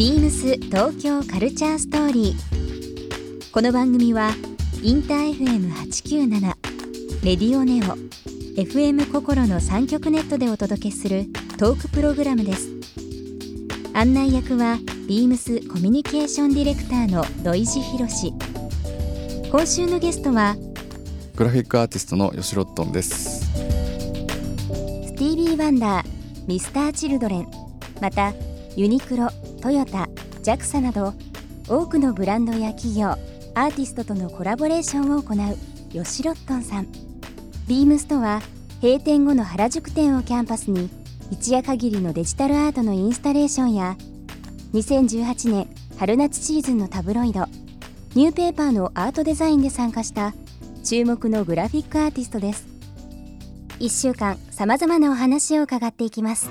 ビームス東京カルチャーストーリー。この番組はインター FM897 レディオネオ FM 心の三極ネットでお届けするトークプログラムです。案内役はビームスコミュニケーションディレクターの土井博志。今週のゲストはグラフィックアーティストの吉ロットンですスティービー・ワンダー、ミスター・チルドレン、またユニクロ、トヨタ、JAXA など多くのブランドや企業、アーティストとのコラボレーションを行う吉ロットンさん。ビームスとは閉店後の原宿店をキャンパスに一夜限りのデジタルアートのインスタレーションや2018年春夏シーズンのタブロイドニューペーパーのアートデザインで参加した注目のグラフィックアーティストです1週間さまざまなお話を伺っていきます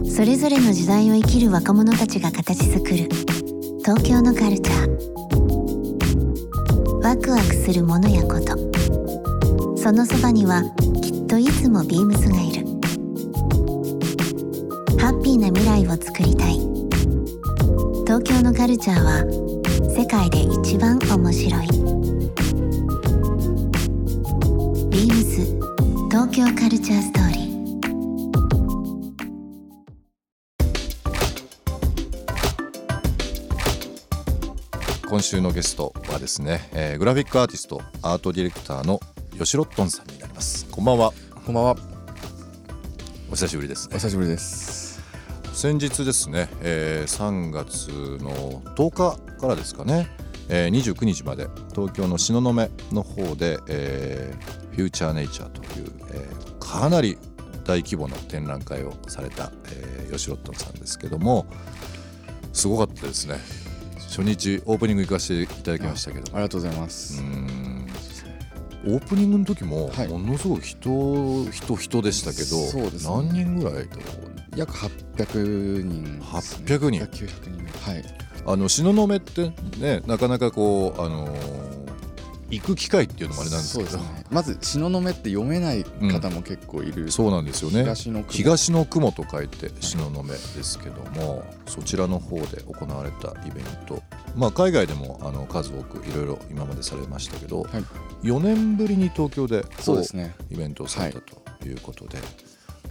それぞれの時代を生きる若者たちが形作る。東京のカルチャー。ワクワクするものやこと。そのそばにはきっといつもビームスがいる。ハッピーな未来をつくりたい。東京のカルチャーは世界で一番面白い。ビームス東京カルチャーストーリー。今週のゲストはですね、えーグラフィックアーティストアートディレクターの吉ロットンさんになります。こんばんは。こんばんは。お久しぶりですね。お久しぶりです。先日ですね、えー3月の10日からですかね、えー29日まで東京の東雲の方で、えーフューチャーネイチャーという、えーかなり大規模な展覧会をされた、えー、吉ロットンさんですけどもすごかったですね初日オープニング行かせていただきましたけどありがとうございます。オープニングの時もはい。ものすごく人人人でしたけど、ね。何人ぐらい約800人ね、800人。900人はい。あの東雲ってねなかなかこうあのー行く機会っていうのもあれなんですけど。ね。まず東雲って読めない方も結構いる、そうなんですよね。東の雲。東の雲と書いて東雲ですけどもそちらの方で行われたイベント。まあ海外でもあの数多くいろいろ今までされましたけど、はい。4年ぶりに東京でこそうですね。イベントをされたということで、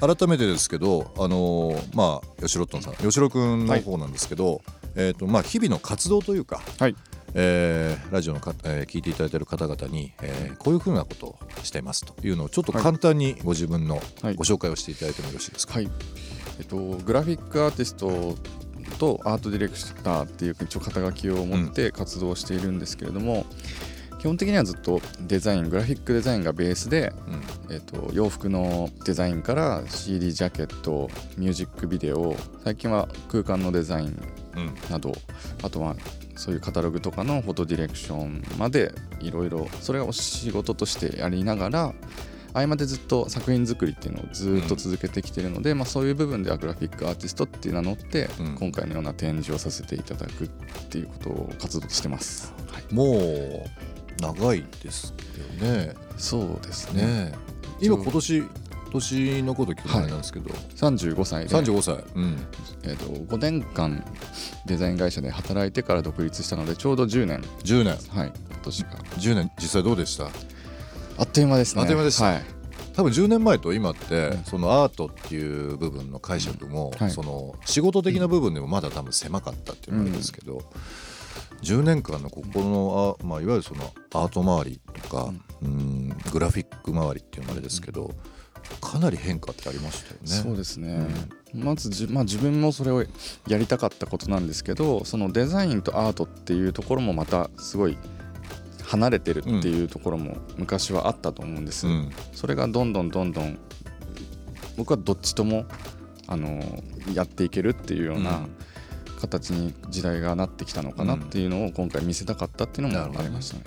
改めてですけどあのーまあ吉ロットンさん吉ロ君の方なんですけど、えーとまあ、日々の活動というか、はいえーラジオのか、えー聞いていただいている方々に、えーこういうふうなことをしていますというのをちょっと簡単にご自分のはい。ご紹介をしていただいてもよろしいですか？はい。えっとグラフィックアーティストとアートディレクターっていう一応肩書きを持って活動しているんですけれども、基本的にはずっとデザイングラフィックデザインがベースで、うん。えっと洋服のデザインから CD ジャケットミュージックビデオ最近は空間のデザインうん。などあとはそういうカタログとかのフォトディレクションまでいろいろそれを仕事としてやりながら合間でずっと作品作りっていうのをずっと続けてきているので、まあ、そういう部分ではグラフィックアーティストっていう名乗って、うん。今回のような展示をさせていただくっていうことを活動してます。はい、もう長いですよね。そうですね。ね今今年年のこと聞くなんですけど、35歳で、35歳、うん、えー、と5年間デザイン会社で働いてから独立したのでちょうど10年、10年。はい、今年が10年。実際どうでした？あっという間ですね。あっという間でした。はい、多分10年前と今って、うん。そのアートっていう部分の解釈も、はい。その仕事的な部分でもまだ多分狭かったっていうのがあるんですけど、10年間のここのあ、まあ、いわゆるそのアート周りとか、うん、グラフィック周りっていうのもあれですけど、かなり変化ってありましたよね。そうですね、まずじ、まあ、自分もそれをやりたかったことなんですけどそのデザインとアートっていうところもまたすごい離れてるっていうところも昔はあったと思うんです、うん。それがどんどんどんどん僕はどっちともあのやっていけるっていうよううなん形に時代がなってきたのかなっていうのを今回見せたかったっていうのもありましたね。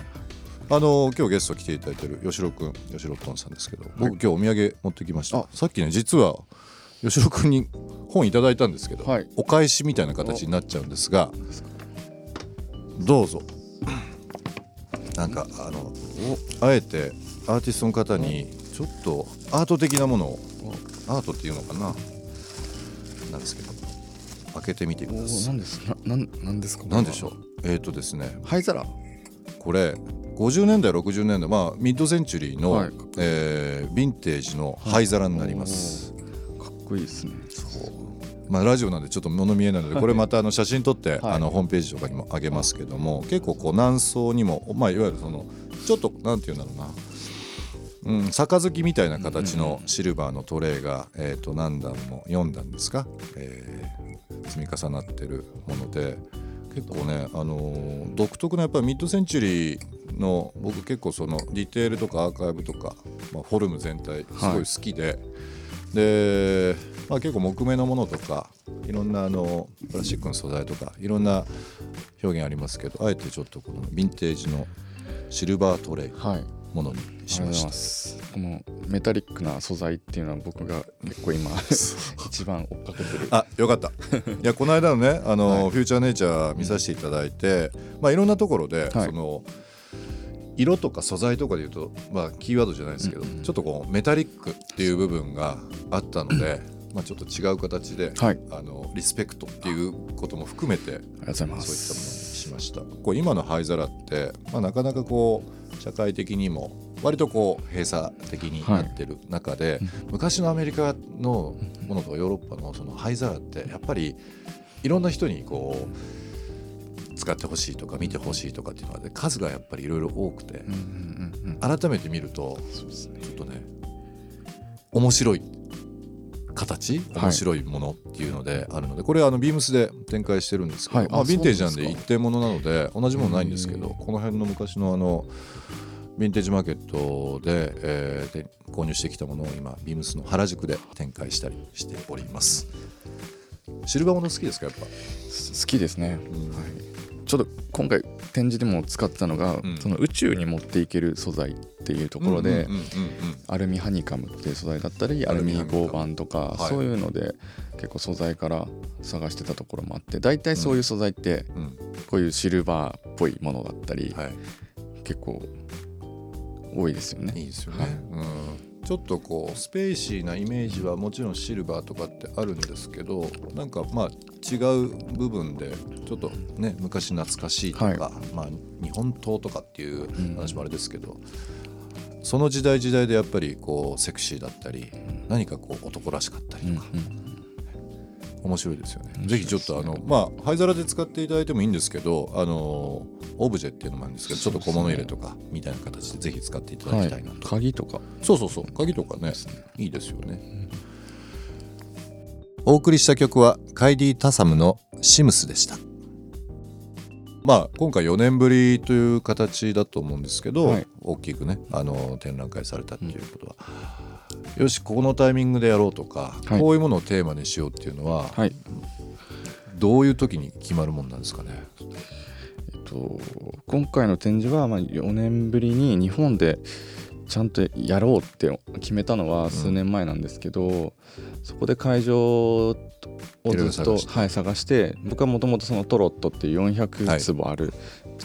あの今日ゲスト来ていただいてる吉郎くん吉郎とんさんですけど僕今日お土産持ってきました。あさっきね実は吉郎くんに本いただいたんですけど、はい。お返しみたいな形になっちゃうんですがどうぞ。なんかあのあえてアーティストの方にちょっとアート的なものをアートっていうのかななんですけど開けてみてください。何ですななんなんですか？何でしょう？えっ、ー、とですね。灰皿。これ50年代60年代まあミッドセンチュリーの、はい。えーヴィンテージの灰皿になります、かっこいいですね。まあ、ラジオなんでちょっと物見えないのでこれまたあの写真撮って、はい。あのホームページとかにも上げますけども結構こう何層にも、まあ、いわゆるそのちょっとなんていうんだろうな、うん、杯みたいな形のシルバーのトレイが、えー、と何段も4段ですか、えー積み重なってるもので結構ね、あのー独特なやっぱりミッドセンチュリーの僕結構そのディテールとかアーカイブとか、まあ、フォルム全体すごい好きで、で、まあ、結構木目のものとかいろんなあのプラスチックの素材とかいろんな表現ありますけどあえてちょっとこのヴィンテージのシルバートレイはい。ものにしました。す。このメタリックな素材っていうのは僕が結構今 一番追っかけてる。あよかったいやこの間のねあの、はいフューチャーネイチャー見させていただいて、まあ、いろんなところで、はいその色とか素材とかでいうと、まあ、キーワードじゃないですけど、うんうんちょっとこうメタリックっていう部分があったので、まあ、ちょっと違う形で、はい。あのリスペクトっていうことも含めてありがとうございまそういったものにす。しましたこう今の灰皿って、まあ、なかなかこう社会的にも割とこう閉鎖的になってる中で、昔のアメリカのものとかヨーロッパのその灰皿ってやっぱりいろんな人にこう使ってほしいとか見てほしいとかっていうのがね数がやっぱりいろいろ多くて。改めて見ると。ちょっとね面白い形はい。面白いものっていうのであるので、これはあのビームスで展開してるんですけど、まあ、はい。あヴィンテージなんで一点物なので同じものないんですけどこの辺の昔のあのヴィンテージマーケットで,、えーで購入してきたものを今ビームスの原宿で展開したりしております。シルバーもの好きですかやっぱ、好きですね。うん。はい。ちょっと今回展示でも使ってたのが、うん。その宇宙に持っていける素材っていうところで、アルミハニカムっていう素材だったりアアルミ合板とか、はい。そういうので結構素材から探してたところもあって大体そういう素材ってうん。こういうシルバーっぽいものだったり、はい。結構多いですよね。いいですよね、うん、ちょっとこうスペーシーなイメージはもちろんシルバーとかってあるんですけどなんかまあ違う部分でちょっとね昔懐かしいとか、はい。まあ、日本刀とかっていううん。話もあれですけど、その時代時代でやっぱりこうセクシーだったり何かこう男らしかったりうんとか、うん面白いですよね。ぜひちょっとあのまあ灰皿で使っていただいてもいいんですけど、あのオブジェっていうのもあるんですけど、ちょっと小物入れとかみたいな形でぜひ使っていただはいきたいなと。鍵とかそうそうそう鍵とかね。いいですよね。お送りした曲はカイディ・タサムの「シムス」でした。まあ今回4年ぶりという形だと思うんですけど、はい。大きくねあの展覧会されたっていうことは、よしこのタイミングでやろうとか、はい。こういうものをテーマにしようっていうのは、はい。どういう時に決まるもんなんですかね？えっと、今回の展示はまあ4年ぶりに日本でちゃんとやろうって決めたのは数年前なんですけど、そこで会場をずっと探して。はい、探して僕はもともとそのトロットっていうはい400坪ある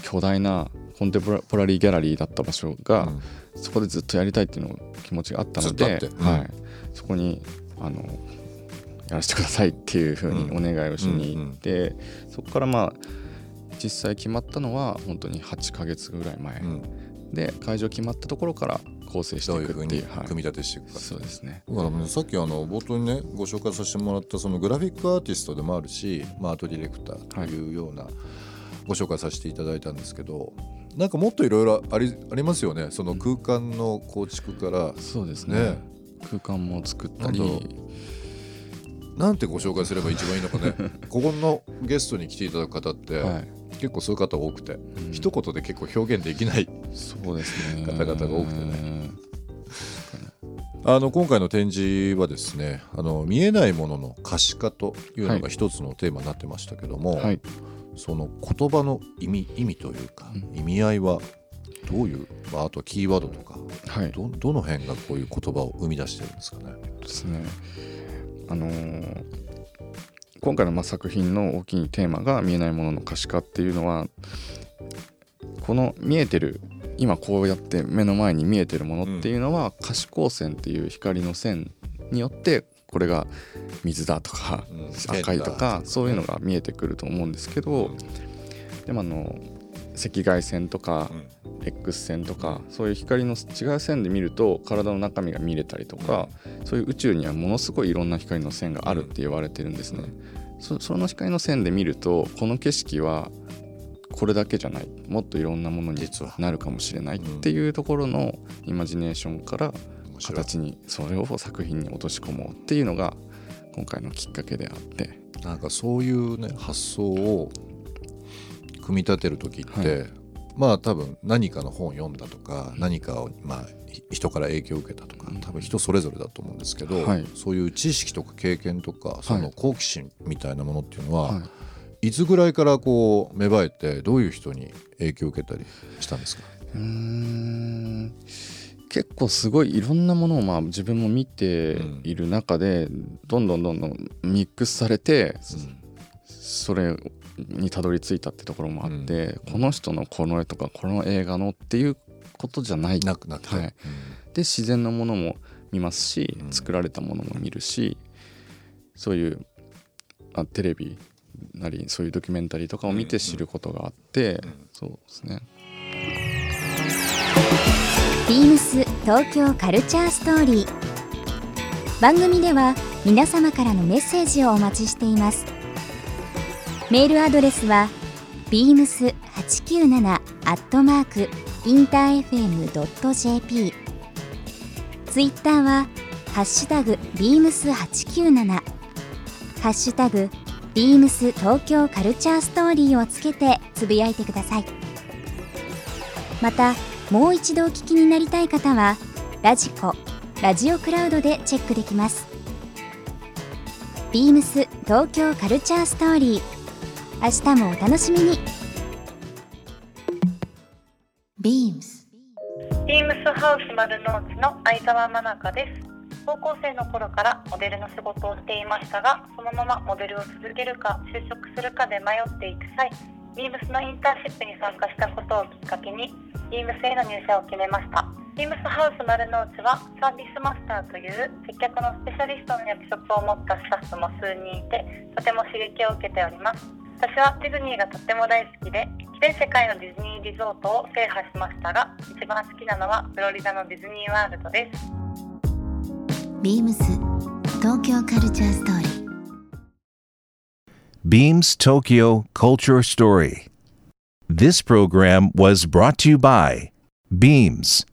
巨大なコンテンポラリーギャラリーだった場所が、うん。そこでずっとやりたいっていうの気持ちがあったのでうん。はい、そこにあのやらせてくださいっていうふうにお願いをしに行って、そこからまあ実際決まったのは本当に8ヶ月ぐらい前、うんで会場決まったところから構成していうふうにいくっていうはい。組み立てしていくか。そうですね。だからねさっきあの冒頭にねご紹介させてもらったそのグラフィックアーティストでもあるし、まあ、アートディレクターというようなご紹介させていただいたんですけどなんかもっといろいろありありますよね。その空間の構築から。そうですね。ね。空間も作ったり。なんてご紹介すれば一番いいのかね。ここのゲストに来ていただく方って、はい。結構そういう方多くて、うん。一言で結構表現できないそうですね。方々が多くてね。あの今回の展示はですねあの見えないものの可視化というのが一つのテーマになってましたけども、はい。その言葉の意味意味というか、意味合いはどういう、まあ、あとはキーワードとかはい。どどの辺がこういう言葉を生み出してるんですかね。ですね。あのー今回のまあ作品の大きいテーマが見えないものの可視化っていうのはこの見えてる今こうやって目の前に見えてるものっていうのは可視光線っていう光の線によってこれが水だとかうん。赤いとかそういうのが見えてくると思うんですけどでもあの赤外線とか X 線とかそういう光の違う線で見ると体の中身が見れたりとかそういう宇宙にはものすごいいろんな光の線があるって言われてるんですね。そその光の線で見るとこの景色はこれだけじゃない。もっといろんなものに実はなるかもしれないっていうところのイマジネーションから形にそれを作品に落とし込もうっていうのが今回のきっかけであって。なんかそういうね発想を組み立てる時って、はまあ多分何かの本を読んだとか、何かをまあひ人から影響を受けたとか多分人それぞれだと思うんですけど、はい。そういう知識とか経験とかその好奇心みたいなものっていうのは、はいい、つぐらいからこう芽生えてどういう人に影響を受けたりしたんですか、うーん。結構すごいいろんなものをまあ自分も見ている中でどんどんどんどんミックスされてそれにたどり着いたってところもあって、この人のこの絵とかこの映画のっていうことじゃない。なくなくて、はい。で自然のものも見ますし、うん。作られたものも見るしそういうあテレビなりそういうドキュメンタリーとかを見て知ることがあって、そうですね。ビームス東京カルチャーストーリー。番組では皆様からのメッセージをお待ちしています。メールアドレスは beams897 アットマークインター FM.jp ツイッターはハッシュタグ beams897 ハッシュタグビームス東京カルチャーストーリーをつけてつぶやいてください。またもう一度お聞きになりたい方はラジコラジオクラウドでチェックできます。ビームス東京カルチャーストーリー明日もお楽しみに。beams ビームスハウス丸の内の相沢真中です。高校生の頃からモデルの仕事をしていましたがそのままモデルを続けるか就職するかで迷っていく際ビームスのインターンシップに参加したことをきっかけにビームスへの入社を決めました。ビームスハウス丸の内はサービスマスターという接客のスペシャリストの役職を持ったスタッフも数人いてとても刺激を受けております。私はディズニーがとっても大好きで全世界のディズニーリゾートを制覇しましたが一番好きなのはフロリダのディズニーワールドです。beams 東京カルチャーストーリー Beams Tokyo Culture Story. This program was brought to you by Beams.